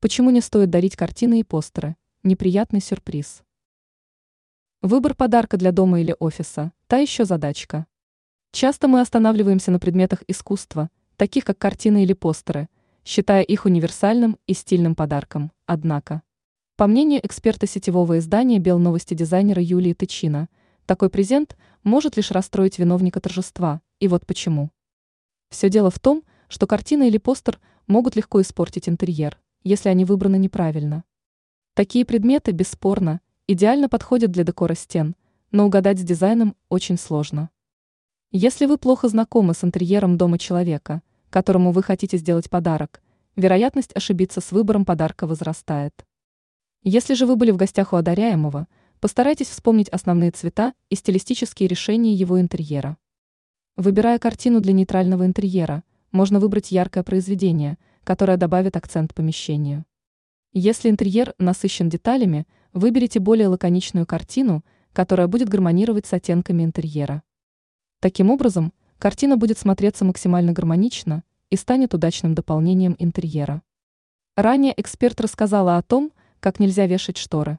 Почему не стоит дарить картины и постеры? Неприятный сюрприз. Выбор подарка для дома или офиса – та еще задачка. Часто мы останавливаемся на предметах искусства, таких как картины или постеры, считая их универсальным и стильным подарком. Однако, по мнению эксперта сетевого издания «Белновости» дизайнера Юлии Тычина, такой презент может лишь расстроить виновника торжества, и вот почему. Все дело в том, что картина или постер могут легко испортить интерьер, если они выбраны неправильно. Такие предметы, бесспорно, идеально подходят для декора стен, но угадать с дизайном очень сложно. Если вы плохо знакомы с интерьером дома человека, которому вы хотите сделать подарок, вероятность ошибиться с выбором подарка возрастает. Если же вы были в гостях у одаряемого, постарайтесь вспомнить основные цвета и стилистические решения его интерьера. Выбирая картину для нейтрального интерьера, можно выбрать яркое произведение, которое добавит акцент помещению. Если интерьер насыщен деталями, выберите более лаконичную картину, которая будет гармонировать с оттенками интерьера. Таким образом, картина будет смотреться максимально гармонично и станет удачным дополнением интерьера. Ранее эксперт рассказала о том, как нельзя вешать шторы.